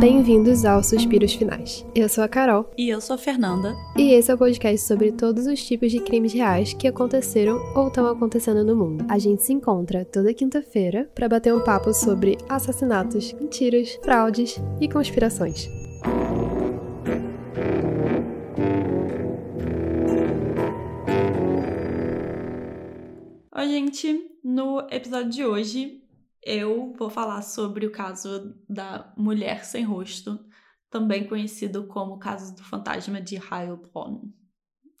Bem-vindos aos Suspiros Finais. Eu sou a Carol. E eu sou a Fernanda. E esse é o podcast sobre todos os tipos de crimes reais que aconteceram ou estão acontecendo no mundo. A gente se encontra toda quinta-feira para bater um papo sobre assassinatos, mentiras, fraudes e conspirações. Oi, gente. No episódio de hoje, eu vou falar sobre o caso da mulher sem rosto, também conhecido como o caso do fantasma de Heilbronn.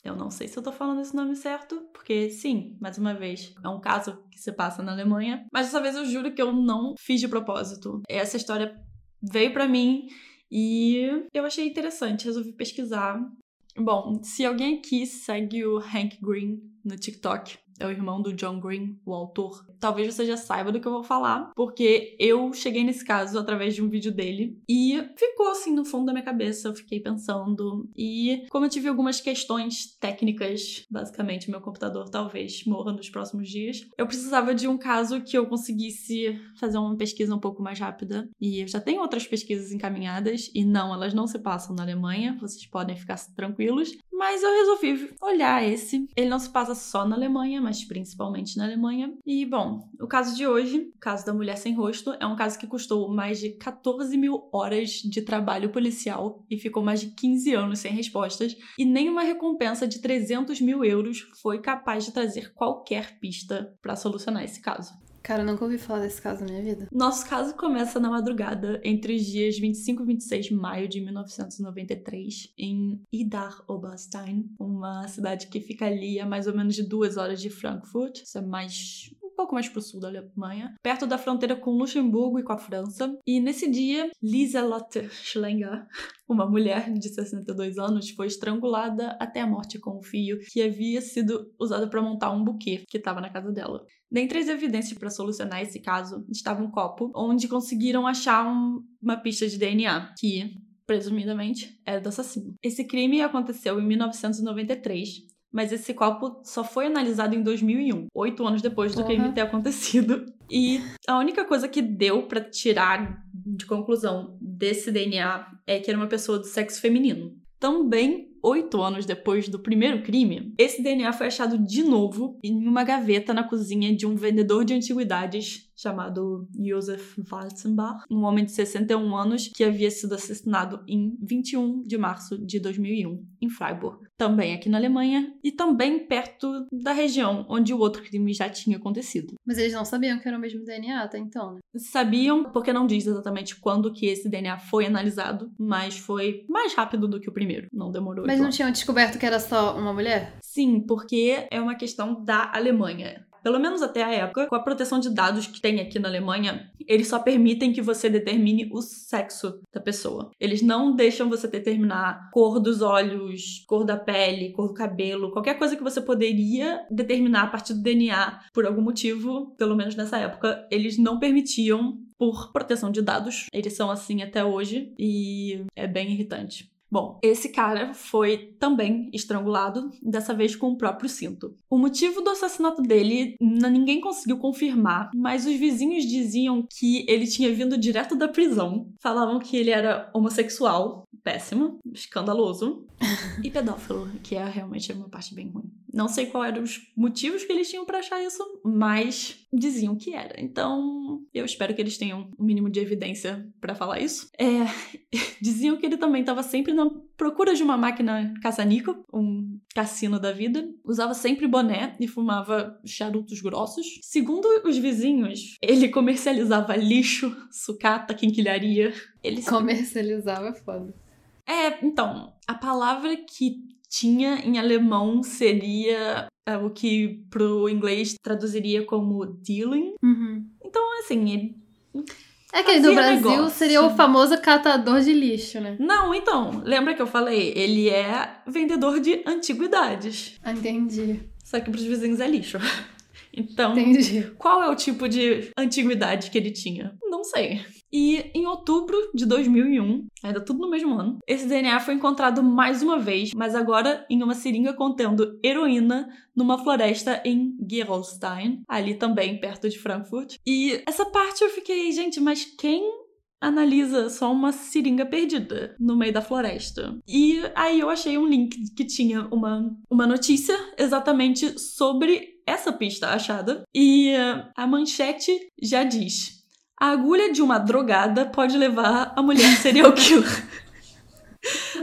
Eu não sei se eu tô falando esse nome certo, porque sim, mais uma vez, é um caso que se passa na Alemanha, mas dessa vez eu juro que eu não fiz de propósito. Essa história veio para mim e eu achei interessante, resolvi pesquisar. Bom, se alguém aqui segue o Hank Green no TikTok, é o irmão do John Green, o autor. Talvez você já saiba do que eu vou falar, porque eu cheguei nesse caso através de um vídeo dele e ficou assim no fundo da minha cabeça, eu fiquei pensando. E como eu tive algumas questões técnicas, basicamente meu computador talvez morra nos próximos dias, eu precisava de um caso que eu conseguisse fazer uma pesquisa um pouco mais rápida. E eu já tenho outras pesquisas encaminhadas e não, elas não se passam na Alemanha, vocês podem ficar tranquilos, mas eu resolvi olhar esse. Ele não se passa só na Alemanha, mas principalmente na Alemanha. E, bom, o caso de hoje, o caso da mulher sem rosto, é um caso que custou mais de 14 mil horas de trabalho policial e ficou mais de 15 anos sem respostas, e nenhuma recompensa de 300 mil euros foi capaz de trazer qualquer pista para solucionar esse caso. Cara, eu nunca ouvi falar desse caso na minha vida. Nosso caso começa na madrugada, entre os dias 25 e 26 de maio de 1993, em Idar Oberstein, uma cidade que fica ali a mais ou menos de duas horas de Frankfurt. Isso é mais pouco mais pro sul da Alemanha, perto da fronteira com Luxemburgo e com a França. E nesse dia, Lieselotte Schlenger, uma mulher de 62 anos, foi estrangulada até a morte com um fio que havia sido usado para montar um buquê que estava na casa dela. Dentre as evidências para solucionar esse caso estava um copo onde conseguiram achar um, uma pista de DNA que presumidamente era do assassino. Esse crime aconteceu em 1993 mas esse copo só foi analisado em 2001, oito anos depois do uhum. crime ter acontecido. E a única coisa que deu para tirar de conclusão desse DNA é que era uma pessoa do sexo feminino. Também oito anos depois do primeiro crime, esse DNA foi achado de novo em uma gaveta na cozinha de um vendedor de antiguidades chamado Josef Walzenbach, um homem de 61 anos que havia sido assassinado em 21 de março de 2001, em Freiburg, também aqui na Alemanha e também perto da região onde o outro crime já tinha acontecido. Mas eles não sabiam que era o mesmo DNA até então, né? Sabiam, porque não diz exatamente quando que esse DNA foi analisado, mas foi mais rápido do que o primeiro, não demorou. Mas não tinham descoberto que era só uma mulher? Sim, porque é uma questão da Alemanha pelo menos até a época, com a proteção de dados que tem aqui na Alemanha, eles só permitem que você determine o sexo da pessoa. Eles não deixam você determinar cor dos olhos, cor da pele, cor do cabelo, qualquer coisa que você poderia determinar a partir do DNA por algum motivo, pelo menos nessa época, eles não permitiam por proteção de dados. Eles são assim até hoje e é bem irritante. Bom, esse cara foi também estrangulado, dessa vez com o próprio cinto. O motivo do assassinato dele ninguém conseguiu confirmar, mas os vizinhos diziam que ele tinha vindo direto da prisão. Falavam que ele era homossexual, péssimo, escandaloso, e pedófilo, que é realmente uma parte bem ruim. Não sei quais eram os motivos que eles tinham para achar isso, mas diziam que era. Então, eu espero que eles tenham um mínimo de evidência para falar isso. É, diziam que ele também estava sempre na procura de uma máquina caça-níquel, um cassino da vida. Usava sempre boné e fumava charutos grossos. Segundo os vizinhos, ele comercializava lixo, sucata, quinquilharia. Ele comercializava foda. É, então, a palavra que tinha em alemão seria é, o que pro inglês traduziria como dealing. Uhum. Então, assim, ele. É que no Brasil negócio. seria o famoso catador de lixo, né? Não, então, lembra que eu falei? Ele é vendedor de antiguidades. Entendi. Só que pros vizinhos é lixo. Então, Entendi. qual é o tipo de antiguidade que ele tinha? Não sei. E em outubro de 2001, ainda tudo no mesmo ano, esse DNA foi encontrado mais uma vez, mas agora em uma seringa contendo heroína numa floresta em Gerolstein, ali também perto de Frankfurt. E essa parte eu fiquei, gente, mas quem analisa só uma seringa perdida no meio da floresta. E aí eu achei um link que tinha uma, uma notícia exatamente sobre essa pista achada. E a manchete já diz: A agulha de uma drogada pode levar a mulher serial killer.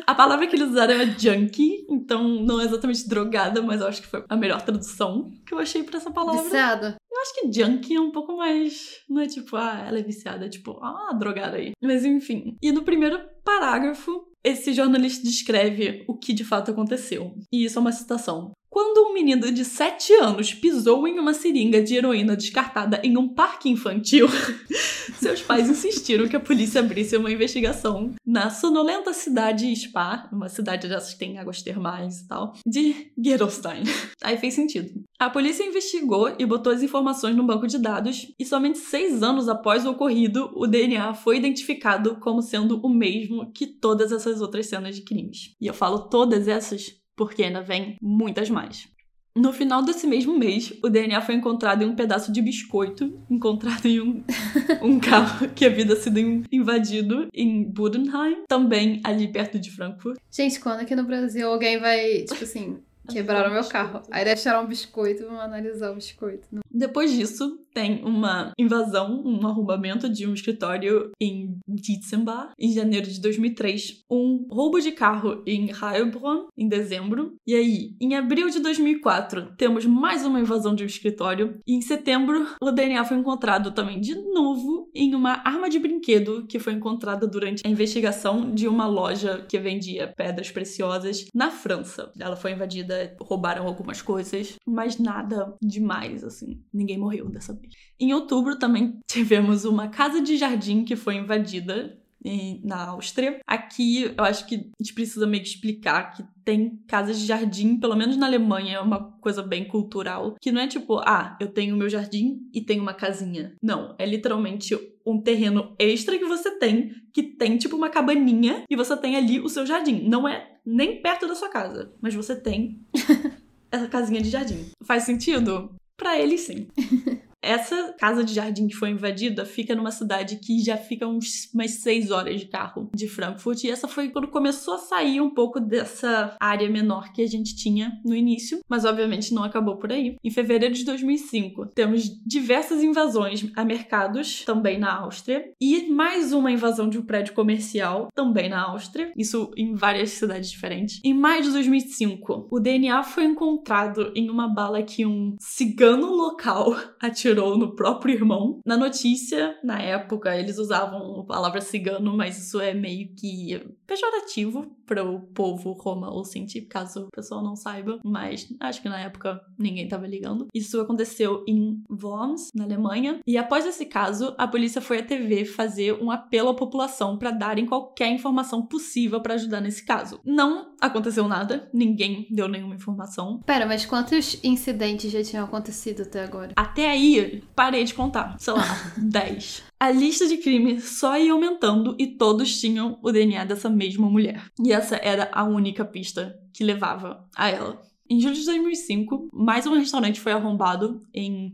A palavra que eles usaram é junkie, então não é exatamente drogada, mas eu acho que foi a melhor tradução que eu achei pra essa palavra. Viciada. Eu acho que junkie é um pouco mais. Não é tipo, ah, ela é viciada, é tipo, ah, drogada aí. Mas enfim. E no primeiro parágrafo, esse jornalista descreve o que de fato aconteceu. E isso é uma citação. Quando um menino de 7 anos pisou em uma seringa de heroína descartada em um parque infantil, seus pais insistiram que a polícia abrisse uma investigação na sonolenta cidade Spa, uma cidade dessas que tem águas termais e tal, de Gerolstein. Aí fez sentido. A polícia investigou e botou as informações no banco de dados, e somente seis anos após o ocorrido, o DNA foi identificado como sendo o mesmo que todas essas outras cenas de crimes. E eu falo todas essas porque ainda vem muitas mais. No final desse mesmo mês, o DNA foi encontrado em um pedaço de biscoito, encontrado em um, um carro que havia sido invadido em Budenheim, também ali perto de Frankfurt. Gente, quando aqui no Brasil alguém vai, tipo assim, Quebraram meu carro. Aí deixaram um biscoito, vamos analisar o biscoito. Depois disso, tem uma invasão, um arrombamento de um escritório em Dietzenbach, em janeiro de 2003. Um roubo de carro em Heilbronn, em dezembro. E aí, em abril de 2004, temos mais uma invasão de um escritório. E em setembro, o DNA foi encontrado também de novo em uma arma de brinquedo que foi encontrada durante a investigação de uma loja que vendia pedras preciosas na França. Ela foi invadida roubaram algumas coisas, mas nada demais, assim. Ninguém morreu dessa vez. Em outubro também tivemos uma casa de jardim que foi invadida na Áustria. Aqui eu acho que a gente precisa meio que explicar que tem casas de jardim, pelo menos na Alemanha, é uma coisa bem cultural, que não é tipo, ah, eu tenho meu jardim e tenho uma casinha. Não, é literalmente um terreno extra que você tem, que tem tipo uma cabaninha e você tem ali o seu jardim. Não é nem perto da sua casa, mas você tem essa casinha de jardim. Faz sentido? Para ele, sim. Essa casa de jardim que foi invadida fica numa cidade que já fica uns, umas seis horas de carro de Frankfurt. E essa foi quando começou a sair um pouco dessa área menor que a gente tinha no início. Mas obviamente não acabou por aí. Em fevereiro de 2005, temos diversas invasões a mercados, também na Áustria. E mais uma invasão de um prédio comercial, também na Áustria. Isso em várias cidades diferentes. Em maio de 2005, o DNA foi encontrado em uma bala que um cigano local atirou atirou no próprio irmão. Na notícia, na época, eles usavam a palavra cigano, mas isso é meio que pejorativo para o povo Roma ou Sinti, caso o pessoal não saiba, mas acho que na época ninguém estava ligando. Isso aconteceu em Worms, na Alemanha, e após esse caso, a polícia foi à TV fazer um apelo à população para darem qualquer informação possível para ajudar nesse caso. Não aconteceu nada, ninguém deu nenhuma informação. Pera, mas quantos incidentes já tinham acontecido até agora? Até aí, parei de contar, sei lá, 10. A lista de crimes só ia aumentando e todos tinham o DNA dessa mesma mulher. E essa era a única pista que levava a ela. Em julho de 2005, mais um restaurante foi arrombado em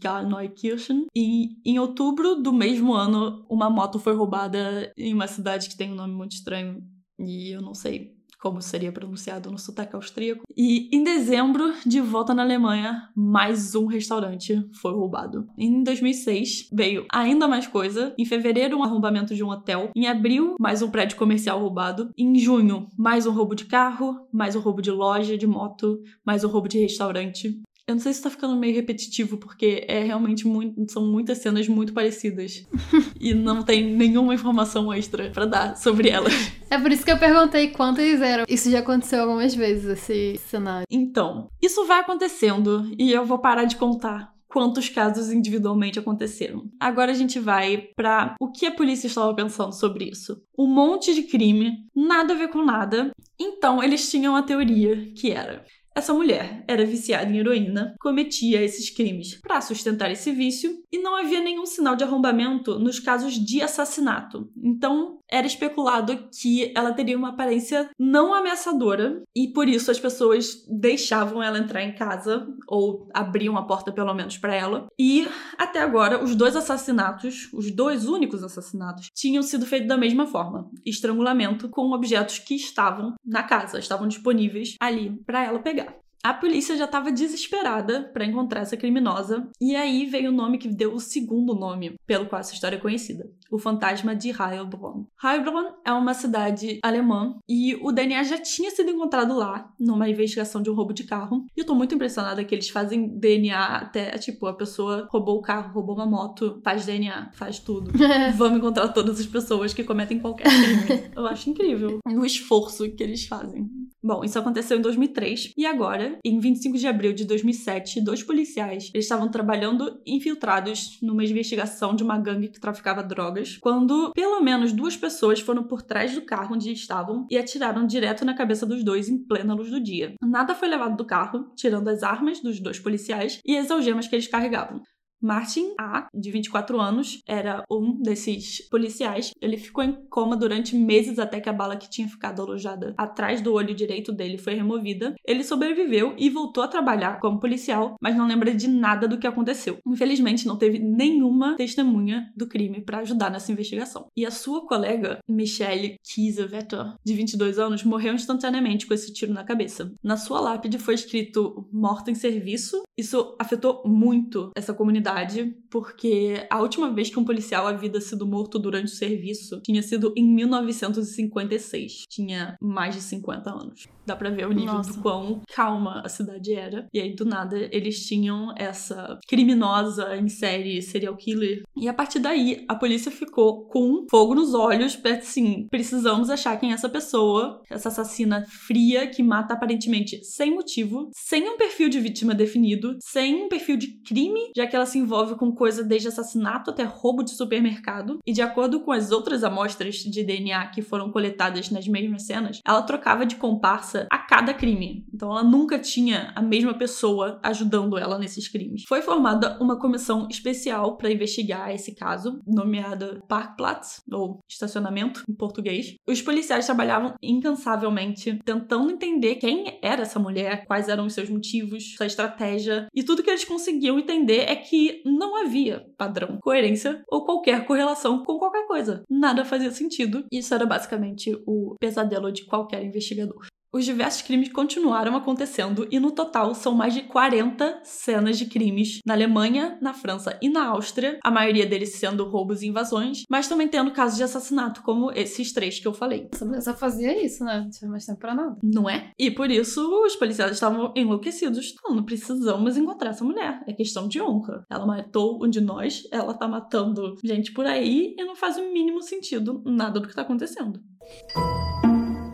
Garneukirchen. E em outubro do mesmo ano, uma moto foi roubada em uma cidade que tem um nome muito estranho. E eu não sei como seria pronunciado no sotaque austríaco. E em dezembro, de volta na Alemanha, mais um restaurante foi roubado. Em 2006, veio ainda mais coisa. Em fevereiro, um arrombamento de um hotel. Em abril, mais um prédio comercial roubado. Em junho, mais um roubo de carro, mais um roubo de loja, de moto, mais um roubo de restaurante. Eu não sei se tá ficando meio repetitivo, porque é realmente muito. São muitas cenas muito parecidas. e não tem nenhuma informação extra para dar sobre elas. É por isso que eu perguntei quantas eram. Isso já aconteceu algumas vezes, esse cenário. Então, isso vai acontecendo e eu vou parar de contar quantos casos individualmente aconteceram. Agora a gente vai para o que a polícia estava pensando sobre isso. Um monte de crime, nada a ver com nada. Então eles tinham a teoria que era Essa mulher era viciada em heroína, cometia esses crimes para sustentar esse vício e não havia nenhum sinal de arrombamento nos casos de assassinato. Então, era especulado que ela teria uma aparência não ameaçadora e por isso as pessoas deixavam ela entrar em casa ou abriam a porta pelo menos para ela. E até agora, os dois assassinatos, os dois únicos assassinatos, tinham sido feitos da mesma forma: estrangulamento com objetos que estavam na casa, estavam disponíveis ali para ela pegar. A polícia já estava desesperada para encontrar essa criminosa, e aí veio o nome que deu o segundo nome pelo qual essa história é conhecida, o fantasma de Heilbronn. Heilbronn é uma cidade alemã e o DNA já tinha sido encontrado lá numa investigação de um roubo de carro. E eu tô muito impressionada que eles fazem DNA até, tipo, a pessoa roubou o carro, roubou uma moto, faz DNA, faz tudo. Vamos encontrar todas as pessoas que cometem qualquer crime. Eu acho incrível o esforço que eles fazem. Bom, isso aconteceu em 2003 e agora, em 25 de abril de 2007, dois policiais eles estavam trabalhando infiltrados numa investigação de uma gangue que traficava drogas, quando pelo menos duas pessoas foram por trás do carro onde estavam e atiraram direto na cabeça dos dois em plena luz do dia. Nada foi levado do carro, tirando as armas dos dois policiais e as algemas que eles carregavam. Martin A, de 24 anos, era um desses policiais. Ele ficou em coma durante meses até que a bala que tinha ficado alojada atrás do olho direito dele foi removida. Ele sobreviveu e voltou a trabalhar como policial, mas não lembra de nada do que aconteceu. Infelizmente, não teve nenhuma testemunha do crime para ajudar nessa investigação. E a sua colega, Michelle Kiesewetter, de 22 anos, morreu instantaneamente com esse tiro na cabeça. Na sua lápide foi escrito morta em serviço. Isso afetou muito essa comunidade verdade, porque a última vez que um policial havia sido morto durante o serviço tinha sido em 1956. Tinha mais de 50 anos. Dá pra ver o nível Nossa. do quão calma a cidade era. E aí, do nada, eles tinham essa criminosa em série serial killer. E a partir daí, a polícia ficou com fogo nos olhos, assim, precisamos achar quem é essa pessoa, essa assassina fria que mata aparentemente sem motivo, sem um perfil de vítima definido, sem um perfil de crime, já que ela se envolve com coisa desde assassinato até roubo de supermercado. E de acordo com as outras amostras de DNA que foram coletadas nas mesmas cenas, ela trocava de comparsa a cada crime. Então ela nunca tinha a mesma pessoa ajudando ela nesses crimes. Foi formada uma comissão especial para investigar esse caso, nomeada Parkplatz, ou estacionamento em português. Os policiais trabalhavam incansavelmente tentando entender quem era essa mulher, quais eram os seus motivos, sua estratégia, e tudo que eles conseguiam entender é que não havia padrão, coerência ou qualquer correlação com qualquer coisa. Nada fazia sentido. Isso era basicamente o pesadelo de qualquer investigador. Os diversos crimes continuaram acontecendo e no total são mais de 40 cenas de crimes na Alemanha, na França e na Áustria, a maioria deles sendo roubos e invasões, mas também tendo casos de assassinato como esses três que eu falei. Essa mulher só fazia isso, né? Não tinha mais tempo pra nada. Não é? E por isso os policiais estavam enlouquecidos. Não, precisamos encontrar essa mulher. É questão de honra. Ela matou um de nós, ela tá matando gente por aí e não faz o mínimo sentido nada do que tá acontecendo.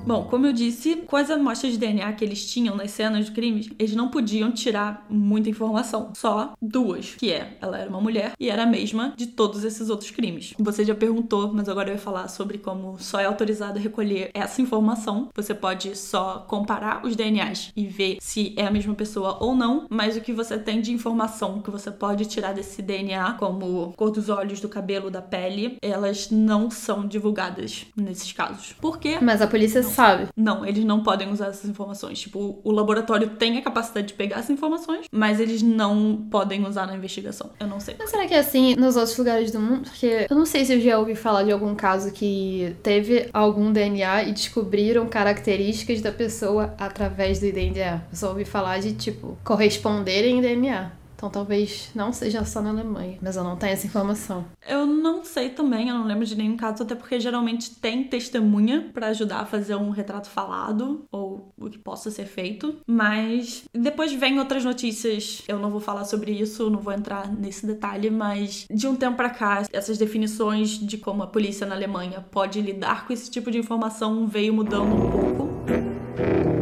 Bom, como eu disse, com as amostras de DNA que eles tinham nas cenas de crimes, eles não podiam tirar muita informação. Só duas, que é, ela era uma mulher e era a mesma de todos esses outros crimes. Você já perguntou, mas agora eu ia falar sobre como só é autorizado recolher essa informação. Você pode só comparar os DNAs e ver se é a mesma pessoa ou não, mas o que você tem de informação que você pode tirar desse DNA, como cor dos olhos, do cabelo, da pele, elas não são divulgadas nesses casos. Por quê? Mas a polícia sabe. Não, eles não podem usar essas informações. Tipo, o laboratório tem a capacidade de pegar essas informações, mas eles não podem usar na investigação. Eu não sei. Mas será que é assim nos outros lugares do mundo? Porque eu não sei se eu já ouvi falar de algum caso que teve algum DNA e descobriram características da pessoa através do DNA. Eu só ouvi falar de, tipo, corresponderem em DNA. Então talvez não seja só na Alemanha, mas eu não tenho essa informação. Eu não sei também, eu não lembro de nenhum caso, até porque geralmente tem testemunha para ajudar a fazer um retrato falado ou o que possa ser feito. Mas depois vem outras notícias. Eu não vou falar sobre isso, não vou entrar nesse detalhe, mas de um tempo para cá, essas definições de como a polícia na Alemanha pode lidar com esse tipo de informação veio mudando um pouco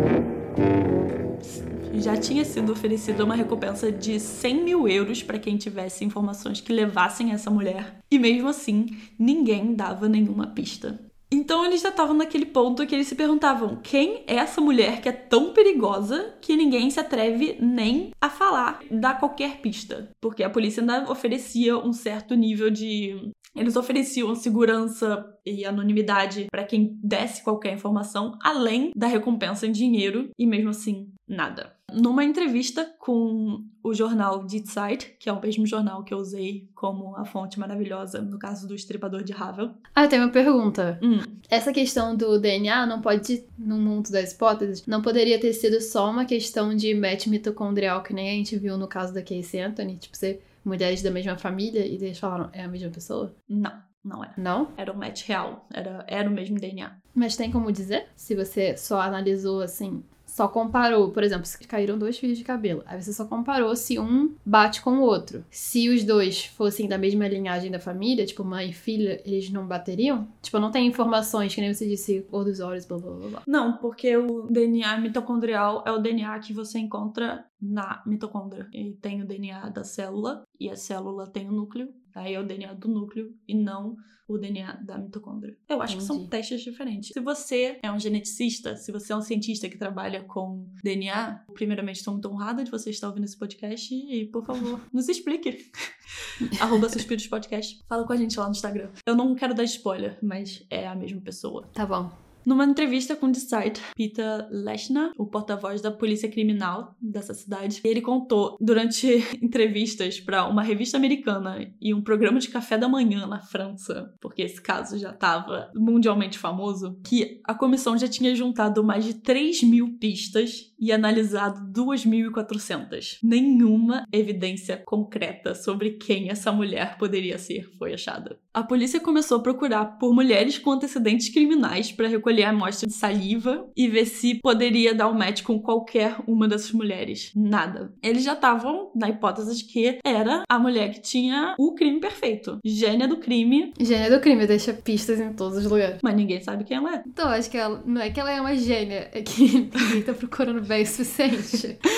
já tinha sido oferecida uma recompensa de 100 mil euros para quem tivesse informações que levassem essa mulher. E mesmo assim, ninguém dava nenhuma pista. Então eles já estavam naquele ponto que eles se perguntavam: quem é essa mulher que é tão perigosa que ninguém se atreve nem a falar, dar qualquer pista? Porque a polícia ainda oferecia um certo nível de eles ofereciam segurança e anonimidade para quem desse qualquer informação, além da recompensa em dinheiro, e mesmo assim, nada. Numa entrevista com o jornal Die Zeit, que é o mesmo jornal que eu usei como a fonte maravilhosa no caso do estripador de Havel. Ah, tem uma pergunta. Hum. Essa questão do DNA não pode, no mundo das hipóteses, não poderia ter sido só uma questão de match mitocondrial, que nem a gente viu no caso da Casey Anthony, tipo, ser mulheres da mesma família e eles falaram, é a mesma pessoa? Não, não era. Não? Era um match real, era, era o mesmo DNA. Mas tem como dizer? Se você só analisou assim, só comparou, por exemplo, se caíram dois fios de cabelo, aí você só comparou se um bate com o outro. Se os dois fossem da mesma linhagem da família, tipo mãe e filha, eles não bateriam? Tipo, não tem informações, que nem você disse, cor dos olhos, blá blá blá blá. Não, porque o DNA mitocondrial é o DNA que você encontra na mitocôndria. E tem o DNA da célula, e a célula tem o núcleo, aí é o DNA do núcleo, e não o DNA da mitocôndria. Eu acho que são Entendi. testes diferentes. Se você é um geneticista, se você é um cientista que trabalha com DNA, primeiramente estou muito honrada de você estar ouvindo esse podcast e, por favor, nos explique. Arroba Suspiros Podcast. Fala com a gente lá no Instagram. Eu não quero dar spoiler, mas é a mesma pessoa. Tá bom. Numa entrevista com The Site, Peter Leshner, o porta-voz da polícia criminal dessa cidade, ele contou durante entrevistas para uma revista americana e um programa de café da manhã na França, porque esse caso já estava mundialmente famoso, que a comissão já tinha juntado mais de 3 mil pistas e analisado 2.400. Nenhuma evidência concreta sobre quem essa mulher poderia ser foi achada. A polícia começou a procurar por mulheres com antecedentes criminais para recolher amostra de saliva e ver se poderia dar um match com qualquer uma dessas mulheres. Nada. Eles já estavam na hipótese de que era a mulher que tinha o crime perfeito. Gênia do crime, Gênia do crime, deixa pistas em todos os lugares. mas ninguém sabe quem ela é. Então, acho que ela, não é que ela é uma gênia, é que ninguém tá procurando bem o suficiente.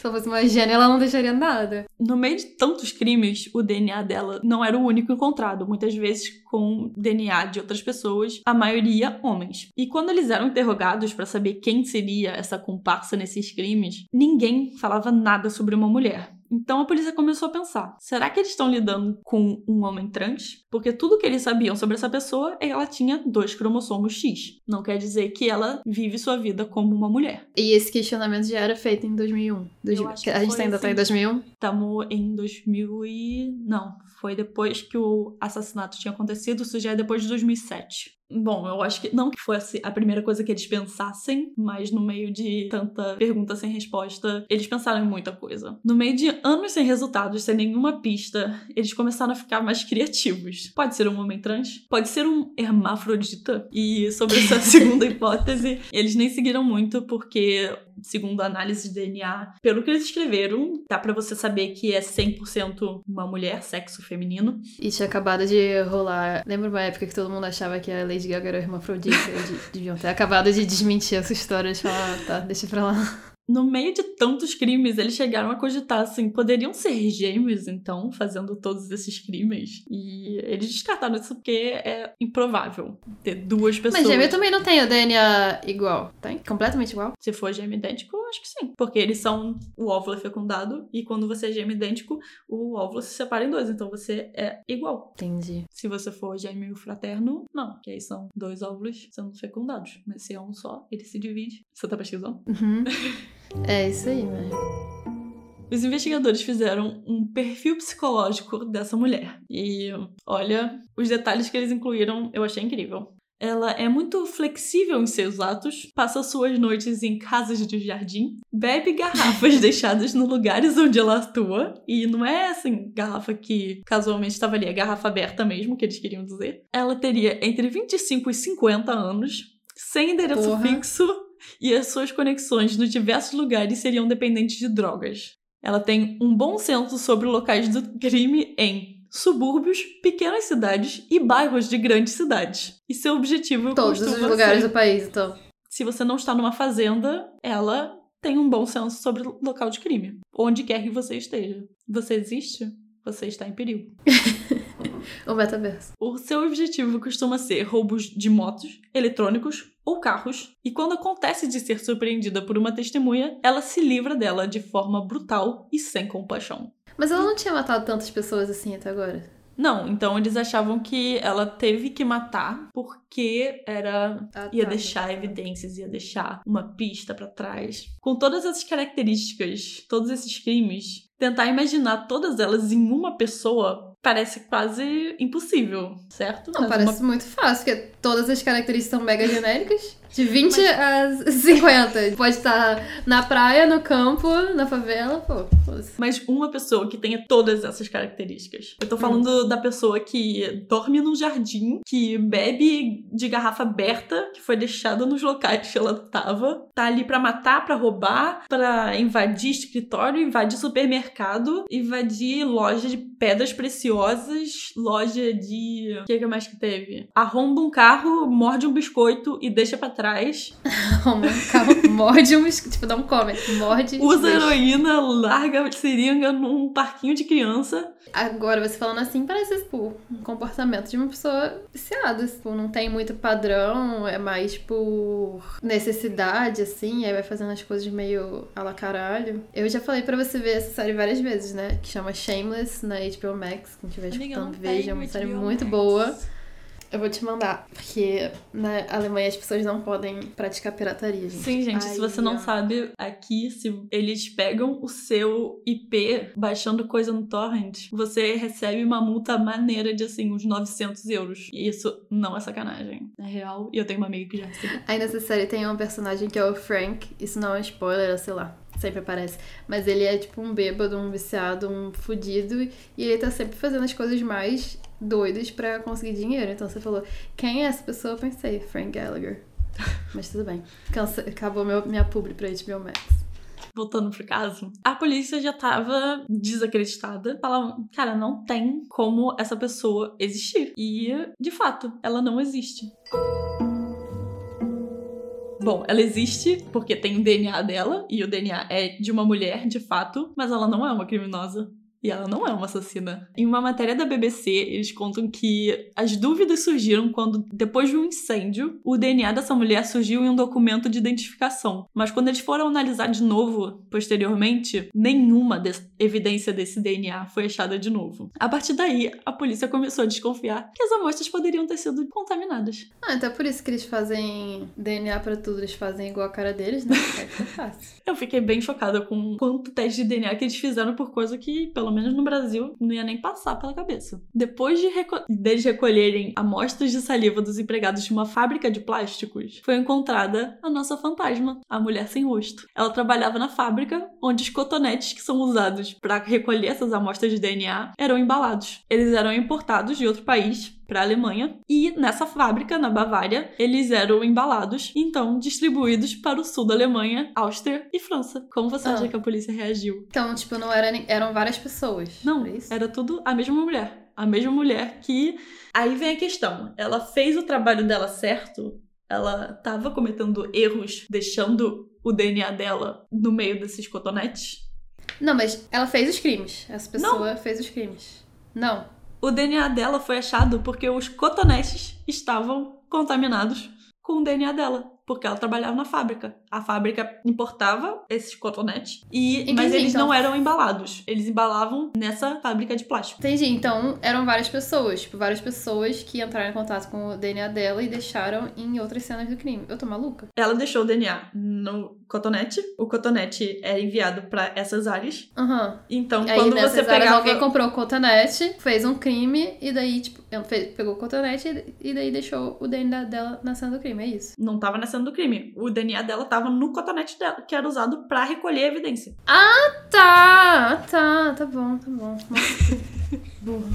Se ela fosse uma gênia, ela não deixaria nada. No meio de tantos crimes, o DNA dela não era o único encontrado, muitas vezes com DNA de outras pessoas, a maioria homens. E quando eles eram interrogados para saber quem seria essa comparsa nesses crimes, ninguém falava nada sobre uma mulher. Então a polícia começou a pensar: será que eles estão lidando com um homem trans? Porque tudo que eles sabiam sobre essa pessoa é que ela tinha dois cromossomos X. Não quer dizer que ela vive sua vida como uma mulher. E esse questionamento já era feito em 2001. Dois- a gente ainda tá em assim. 2001? Estamos em 2000 e... Não, foi depois que o assassinato tinha acontecido, isso já é depois de 2007. Bom, eu acho que não que fosse a primeira coisa que eles pensassem, mas no meio de tanta pergunta sem resposta, eles pensaram em muita coisa. No meio de anos sem resultados, sem nenhuma pista, eles começaram a ficar mais criativos. Pode ser um homem trans, pode ser um hermafrodita. E sobre essa segunda hipótese, eles nem seguiram muito porque segundo a análise de DNA, pelo que eles escreveram, dá pra você saber que é 100% uma mulher, sexo feminino. E tinha acabado de rolar. Lembra uma época que todo mundo achava que a Lady Gaga era hermafrodita? Eles deviam ter acabado de desmentir essa história de falar, ah, tá, deixa pra lá. No meio de tantos crimes, eles chegaram a cogitar assim, poderiam ser gêmeos, então, fazendo todos esses crimes. E eles descartaram isso porque é improvável ter duas pessoas. Mas gêmeo também não tem o DNA igual, tem? Completamente igual? Se for gêmeo idêntico, acho que sim. Porque eles são. O óvulo é fecundado, e quando você é gêmeo idêntico, o óvulo se separa em dois. Então você é igual. Entendi. Se você for gêmeo fraterno, não. Que aí são dois óvulos sendo fecundados. Mas se é um só, ele se divide. Você tá pesquisando? Uhum. É isso aí, né? Os investigadores fizeram um perfil psicológico dessa mulher. E olha, os detalhes que eles incluíram eu achei incrível. Ela é muito flexível em seus atos, passa suas noites em casas de jardim, bebe garrafas deixadas nos lugares onde ela atua, e não é assim, garrafa que casualmente estava ali, é garrafa aberta mesmo, que eles queriam dizer. Ela teria entre 25 e 50 anos, sem endereço Porra. fixo, e as suas conexões nos diversos lugares seriam dependentes de drogas. Ela tem um bom senso sobre locais do crime em subúrbios, pequenas cidades e bairros de grandes cidades. E seu objetivo Todos os lugares ser, do país, então. se você não está numa fazenda, ela tem um bom senso sobre o local de crime, onde quer que você esteja. Você existe? Você está em perigo. o metaverso. O seu objetivo costuma ser roubos de motos, eletrônicos ou carros, e quando acontece de ser surpreendida por uma testemunha, ela se livra dela de forma brutal e sem compaixão. Mas ela não tinha matado tantas pessoas assim até agora. Não, então eles achavam que ela teve que matar porque era Ah, ia tá, deixar tá. evidências, ia deixar uma pista pra trás. Com todas essas características, todos esses crimes, tentar imaginar todas elas em uma pessoa parece quase impossível, certo? Não, Mas parece muito fácil, porque todas as características são mega genéricas. De 20 a 50. Pode estar na praia, no campo, na favela, pô. mas uma pessoa que tenha todas essas características. Eu tô Hum. falando da pessoa que dorme num jardim, que bebe de garrafa aberta, que foi deixada nos locais que ela tava, tá ali pra matar, pra roubar, pra invadir escritório, invadir supermercado, invadir loja de pedras preciosas, loja de. O que, que mais que teve? Arromba um carro, morde um biscoito e deixa pra trás. Um carro, morde um. Tipo, dá um come. Morde. Usa deixa. heroína, larga a seringa num parquinho de criança. Agora, você falando assim, parece, tipo, um comportamento de uma pessoa viciada. Tipo, não tem muito padrão, é mais por necessidade, assim, aí vai fazendo as coisas meio a la caralho. Eu já falei pra você ver essa série várias vezes, né? Que chama Shameless na HBO Max. Quem estiver escutando, não veja. É uma série HBO muito Max. boa. Eu vou te mandar, porque na Alemanha as pessoas não podem praticar pirataria, gente. Sim, gente, se Ai, você não ó. sabe, aqui, se eles pegam o seu IP baixando coisa no torrent, você recebe uma multa maneira de, assim, uns 900 euros. E isso não é sacanagem. É real. E eu tenho uma amiga que já recebeu. Aí nessa série tem um personagem que é o Frank, isso não é spoiler, sei lá, sempre aparece. Mas ele é tipo um bêbado, um viciado, um fudido, e ele tá sempre fazendo as coisas mais doidas pra conseguir dinheiro. Então você falou, quem é essa pessoa? Eu pensei, Frank Gallagher. Mas tudo bem. Cansa- Acabou meu, minha publi pra HBO Max. Voltando pro caso, a polícia já tava desacreditada. Falavam, cara, não tem como essa pessoa existir. E, de fato, ela não existe. Bom, ela existe porque tem o DNA dela, e o DNA é de uma mulher, de fato, mas ela não é uma criminosa. E ela não é uma assassina. Em uma matéria da BBC, eles contam que as dúvidas surgiram quando, depois de um incêndio, o DNA dessa mulher surgiu em um documento de identificação. Mas quando eles foram analisar de novo, posteriormente, nenhuma des- evidência desse DNA foi achada de novo. A partir daí, a polícia começou a desconfiar que as amostras poderiam ter sido contaminadas. Ah, então é por isso que eles fazem DNA pra tudo, eles fazem igual a cara deles, né? É é fácil. Eu fiquei bem chocada com quanto teste de DNA que eles fizeram por coisa que, pelo menos no Brasil, não ia nem passar pela cabeça. Depois de reco- deles recolherem amostras de saliva dos empregados de uma fábrica de plásticos, foi encontrada a nossa fantasma, a mulher sem rosto. Ela trabalhava na fábrica onde os cotonetes que são usados para recolher essas amostras de DNA eram embalados. Eles eram importados de outro país para a Alemanha e nessa fábrica na Bavária eles eram embalados então distribuídos para o sul da Alemanha, Áustria e França. Como você Ah. acha que a polícia reagiu? Então, tipo, não era, eram várias pessoas. Não, Era isso? era tudo a mesma mulher. A mesma mulher que. Aí vem a questão. Ela fez o trabalho dela certo? Ela tava cometendo erros, deixando o DNA dela no meio desses cotonetes? Não, mas ela fez os crimes. Essa pessoa fez os crimes. Não. O DNA dela foi achado porque os cotonetes estavam contaminados com o DNA dela. Porque ela trabalhava na fábrica. A fábrica importava esses cotonetes, e, mas eles então. não eram embalados. Eles embalavam nessa fábrica de plástico. Entendi. Então, eram várias pessoas. Tipo, várias pessoas que entraram em contato com o DNA dela e deixaram em outras cenas do crime. Eu tô maluca? Ela deixou o DNA no cotonete. O cotonete era enviado pra essas áreas. Aham. Então, Aí, quando você áreas, pegava... alguém comprou o cotonete, fez um crime, e daí, tipo, fez- pegou o cotonete e- e daí deixou o DNA dela na cena do crime. É isso. Não tava na cena do crime. O DNA dela tava no cotonete dela, que era usado pra recolher a evidência. Tá, tá, tá bom, tá bom. Burra.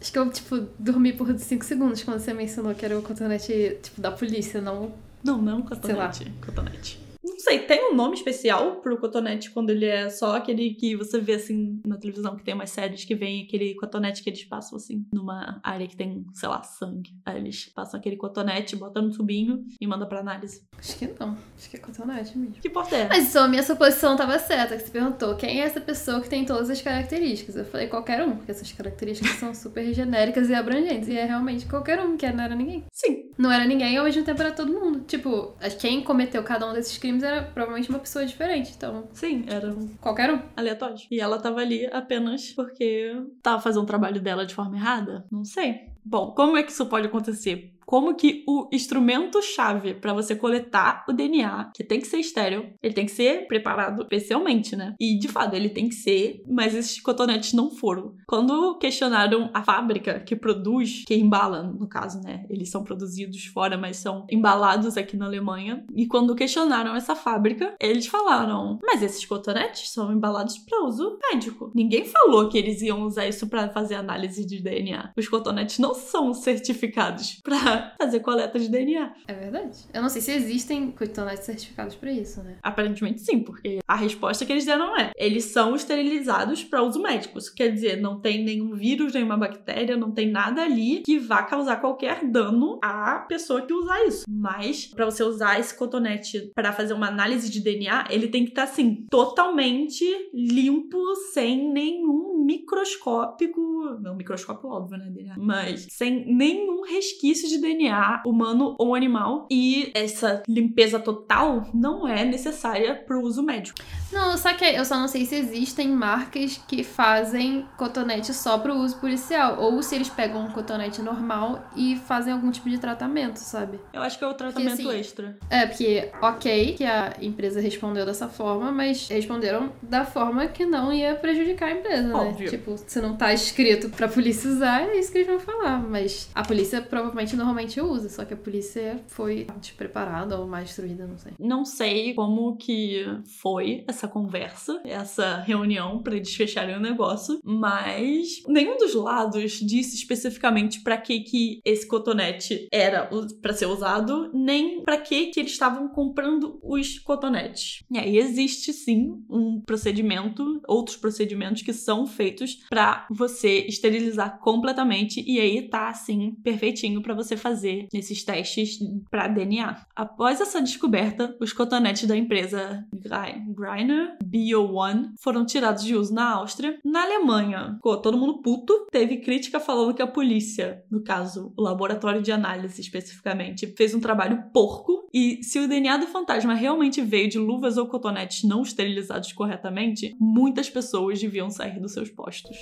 Acho que eu, tipo, dormi por 5 segundos quando você mencionou que era o cotonete, tipo, da polícia, não Não, não Sei lá. cotonete. Não sei, tem um nome especial pro cotonete quando ele é só aquele que você vê assim na televisão, que tem umas séries que vem aquele cotonete que eles passam assim numa área que tem, sei lá, sangue. Aí eles passam aquele cotonete, botam no tubinho e mandam pra análise. Acho que não. Acho que é cotonete mesmo. Que porta é? Mas só a minha suposição tava certa, que você perguntou quem é essa pessoa que tem todas as características. Eu falei qualquer um, porque essas características são super genéricas e abrangentes. E é realmente qualquer um, que não era ninguém. Sim. Não era ninguém ao mesmo tempo era todo mundo. Tipo, quem cometeu cada um desses crimes era provavelmente uma pessoa diferente. Então. Sim, era qualquer um. Aleatório. E ela tava ali apenas porque tava fazendo o trabalho dela de forma errada? Não sei. Bom, como é que isso pode acontecer? como que o instrumento-chave para você coletar o DNA, que tem que ser estéreo, ele tem que ser preparado especialmente, né? E de fato, ele tem que ser, mas esses cotonetes não foram. Quando questionaram a fábrica que produz, que embala, no caso, né? Eles são produzidos fora, mas são embalados aqui na Alemanha. E quando questionaram essa fábrica, eles falaram: Mas esses cotonetes são embalados para uso médico. Ninguém falou que eles iam usar isso para fazer análise de DNA. Os cotonetes não são certificados para fazer coleta de DNA. É verdade. Eu não sei se existem cotonetes certificados para isso, né? Aparentemente sim, porque a resposta que eles deram é: eles são esterilizados para uso médico. Isso quer dizer, não tem nenhum vírus, nenhuma bactéria, não tem nada ali que vá causar qualquer dano à pessoa que usar isso. Mas para você usar esse cotonete para fazer uma análise de DNA, ele tem que estar tá, assim totalmente limpo, sem nenhum microscópico, não microscópio óbvio, né, DNA, mas sem nenhum resquício de DNA humano ou animal e essa limpeza total não é necessária para o uso médico. Não, só que eu só não sei se existem marcas que fazem cotonete só para o uso policial ou se eles pegam um cotonete normal e fazem algum tipo de tratamento, sabe? Eu acho que é o tratamento porque, assim, extra. É, porque ok que a empresa respondeu dessa forma, mas responderam da forma que não ia prejudicar a empresa, né? Óbvio. Tipo, se não tá escrito pra polícia usar, é isso que eles vão falar. Mas a polícia provavelmente normalmente usa, só que a polícia foi despreparada ou mais destruída, não sei. Não sei como que foi essa conversa, essa reunião para eles fecharem o negócio, mas nenhum dos lados disse especificamente para que que esse cotonete era para ser usado, nem para que que eles estavam comprando os cotonetes. E aí existe sim um procedimento, outros procedimentos que são feitos para você esterilizar completamente e aí tá assim perfeitinho para você fazer esses testes para DNA. Após essa descoberta, os cotonetes da empresa Greiner Bio One foram tirados de uso na Áustria. Na Alemanha, ficou todo mundo puto. Teve crítica falando que a polícia, no caso, o laboratório de análise especificamente, fez um trabalho porco. E se o DNA do fantasma realmente veio de luvas ou cotonetes não esterilizados corretamente, muitas pessoas deviam sair dos seus postos.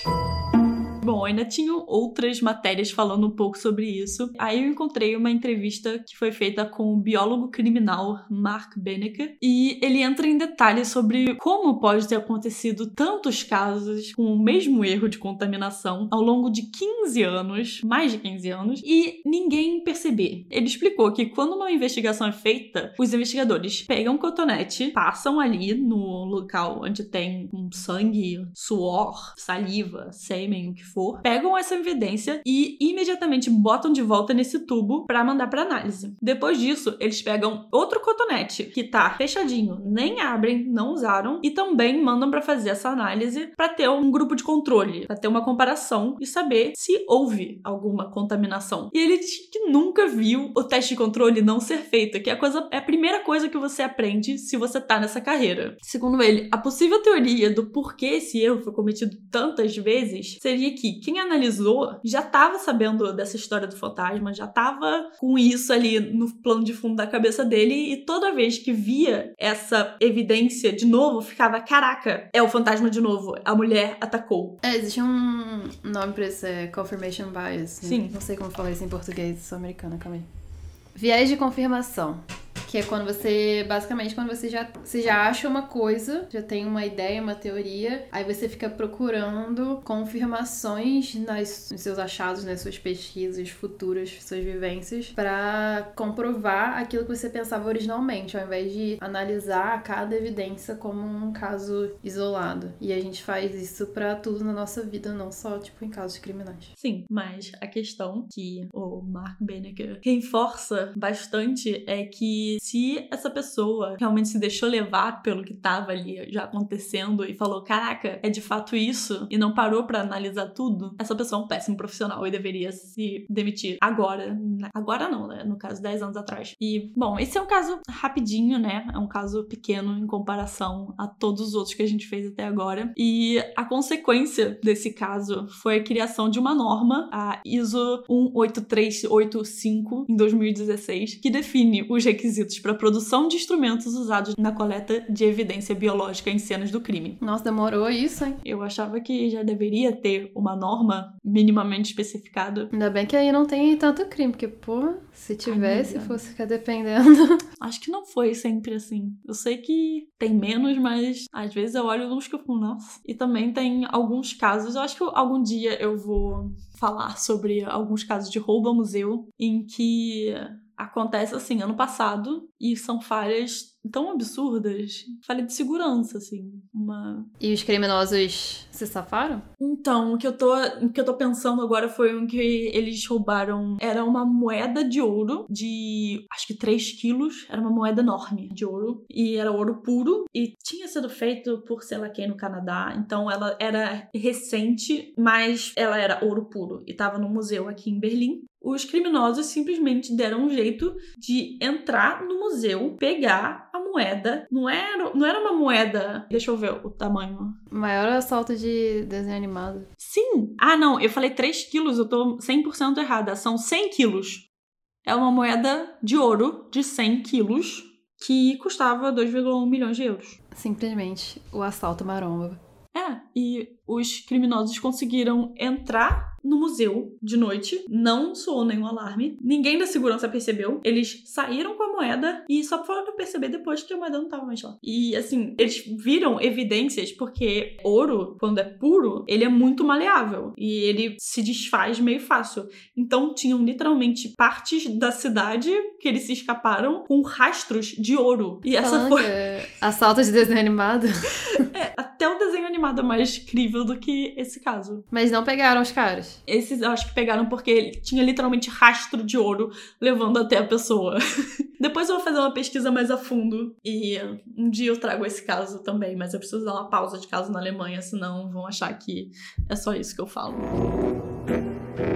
Bom, ainda tinham outras matérias falando um pouco sobre isso. Aí eu encontrei uma entrevista que foi feita com o biólogo criminal Mark Benecke e ele entra em detalhes sobre como pode ter acontecido tantos casos com o mesmo erro de contaminação ao longo de 15 anos, mais de 15 anos, e ninguém perceber. Ele explicou que quando uma investigação é feita, os investigadores pegam um cotonete, passam ali no local onde tem um sangue, suor, saliva, sêmen, o que for for, pegam essa evidência e imediatamente botam de volta nesse tubo para mandar para análise. Depois disso, eles pegam outro cotonete que tá fechadinho, nem abrem, não usaram e também mandam para fazer essa análise para ter um grupo de controle, para ter uma comparação e saber se houve alguma contaminação. E ele diz que nunca viu o teste de controle não ser feito, que é a coisa é a primeira coisa que você aprende se você tá nessa carreira. Segundo ele, a possível teoria do porquê esse erro foi cometido tantas vezes seria que que quem analisou já estava sabendo dessa história do fantasma, já estava com isso ali no plano de fundo da cabeça dele e toda vez que via essa evidência de novo, ficava: caraca, é o fantasma de novo, a mulher atacou. É, existe um nome pra isso, é confirmation bias. Né? Sim. Não sei como falar isso em português, sou americana, calma aí. Viés de confirmação. Que é quando você, basicamente, quando você já, você já acha uma coisa, já tem uma ideia, uma teoria, aí você fica procurando confirmações nas, nos seus achados, nas suas pesquisas futuras, suas vivências, para comprovar aquilo que você pensava originalmente, ao invés de analisar cada evidência como um caso isolado. E a gente faz isso para tudo na nossa vida, não só, tipo, em casos criminais. Sim, mas a questão que o Mark Benecke reforça bastante é que Se essa pessoa realmente se deixou levar pelo que tava ali já acontecendo e falou: caraca, é de fato isso, e não parou para analisar tudo, essa pessoa é um péssimo profissional e deveria se demitir agora. Agora não, né? No caso, 10 anos atrás. E, bom, esse é um caso rapidinho, né? É um caso pequeno em comparação a todos os outros que a gente fez até agora. E a consequência desse caso foi a criação de uma norma, a ISO 18385, em 2016, que define os requisitos para produção de instrumentos usados na coleta de evidência biológica em cenas do crime. Nossa, demorou isso, hein? Eu achava que já deveria ter uma norma minimamente especificada. Ainda bem que aí não tem tanto crime, porque, pô, se tivesse, Ai, fosse ficar dependendo. Acho que não foi sempre assim. Eu sei que tem menos, mas às vezes eu olho uns que eu falo, nossa. E também tem alguns casos, eu acho que algum dia eu vou falar sobre alguns casos de roubo ao museu em que acontece assim, ano passado, e são falhas tão absurdas. Falha de segurança, assim. Uma. E os criminosos se safaram? Então, o que eu tô, o que eu tô pensando agora foi um que eles roubaram. Era uma moeda de ouro de acho que 3 quilos. Era uma moeda enorme de ouro. E era ouro puro. E tinha sido feito por sei lá quem no Canadá. Então ela era recente, mas ela era ouro puro. E tava no museu aqui em Berlim os criminosos simplesmente deram um jeito de entrar no museu, pegar a moeda. Não era, não era uma moeda. Deixa eu ver o tamanho. Maior assalto de desenho animado. Sim. Ah, não. Eu falei 3 quilos, eu tô 100% errada. São 100 quilos. É uma moeda de ouro de 100 quilos que custava 2,1 milhões de euros. Simplesmente o assalto maromba. É, e os criminosos conseguiram entrar no museu de noite, não soou nenhum alarme, ninguém da segurança percebeu, eles saíram com a moeda e só foram perceber depois que a moeda não tava mais lá. E assim, eles viram evidências porque ouro, quando é puro, ele é muito maleável e ele se desfaz meio fácil. Então tinham literalmente partes da cidade que eles se escaparam com rastros de ouro. E essa Falando foi. Assalto de desenho animado. é, até o desenho animado é mais crível do que esse caso. Mas não pegaram os caras. Esses eu acho que pegaram porque tinha literalmente rastro de ouro levando até a pessoa. Depois eu vou fazer uma pesquisa mais a fundo e um dia eu trago esse caso também, mas eu preciso dar uma pausa de caso na Alemanha, senão vão achar que é só isso que eu falo.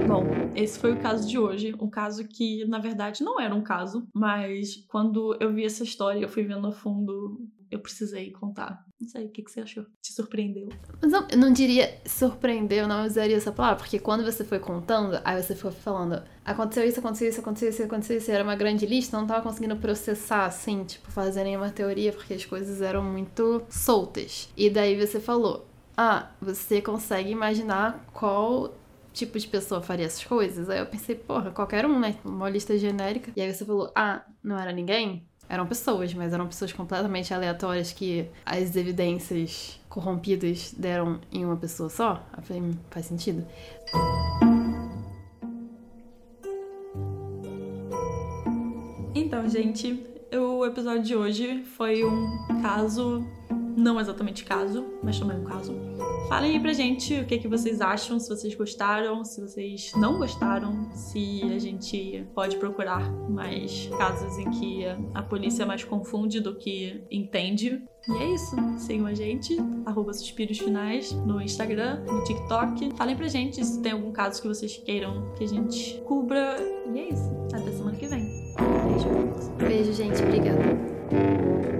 Bom, esse foi o caso de hoje. Um caso que, na verdade, não era um caso, mas quando eu vi essa história, eu fui vendo a fundo eu precisei contar. Não sei, o que, que você achou? Te surpreendeu? Mas não, eu não diria surpreendeu, não usaria essa palavra, porque quando você foi contando, aí você foi falando, aconteceu isso, aconteceu isso, aconteceu isso, aconteceu isso, era uma grande lista, não tava conseguindo processar, assim, tipo, fazer nenhuma teoria, porque as coisas eram muito soltas. E daí você falou, ah, você consegue imaginar qual tipo de pessoa faria essas coisas? Aí eu pensei, porra, qualquer um, né? Uma lista genérica. E aí você falou, ah, não era ninguém? Eram pessoas, mas eram pessoas completamente aleatórias que as evidências corrompidas deram em uma pessoa só. Eu falei, hum, faz sentido. Então, gente, o episódio de hoje foi um caso não exatamente caso, mas também um caso. Falem aí pra gente o que, que vocês acham, se vocês gostaram, se vocês não gostaram, se a gente pode procurar mais casos em que a polícia mais confunde do que entende. E é isso. Sigam a gente, arroba Suspiros Finais, no Instagram, no TikTok. Falem pra gente se tem algum caso que vocês queiram que a gente cubra. E é isso. Até semana que vem. Beijo. Beijo, gente. Obrigada.